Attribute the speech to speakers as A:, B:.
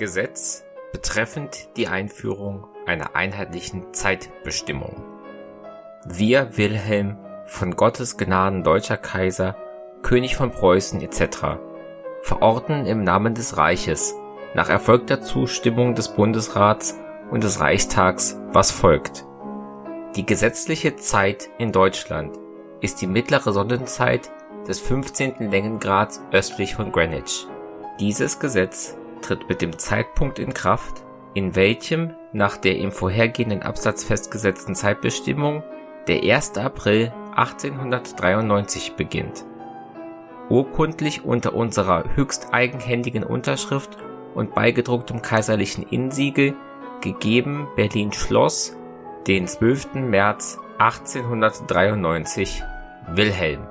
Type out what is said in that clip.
A: Gesetz betreffend die Einführung einer einheitlichen Zeitbestimmung. Wir, Wilhelm, von Gottes Gnaden deutscher Kaiser, König von Preußen etc., verordnen im Namen des Reiches, nach erfolgter Zustimmung des Bundesrats und des Reichstags, was folgt. Die gesetzliche Zeit in Deutschland ist die mittlere Sonnenzeit des 15. Längengrads östlich von Greenwich. Dieses Gesetz tritt mit dem Zeitpunkt in Kraft, in welchem nach der im vorhergehenden Absatz festgesetzten Zeitbestimmung der 1. April 1893 beginnt. Urkundlich unter unserer höchst eigenhändigen Unterschrift und beigedrucktem kaiserlichen Innensiegel, gegeben Berlin Schloss, den 12. März 1893, Wilhelm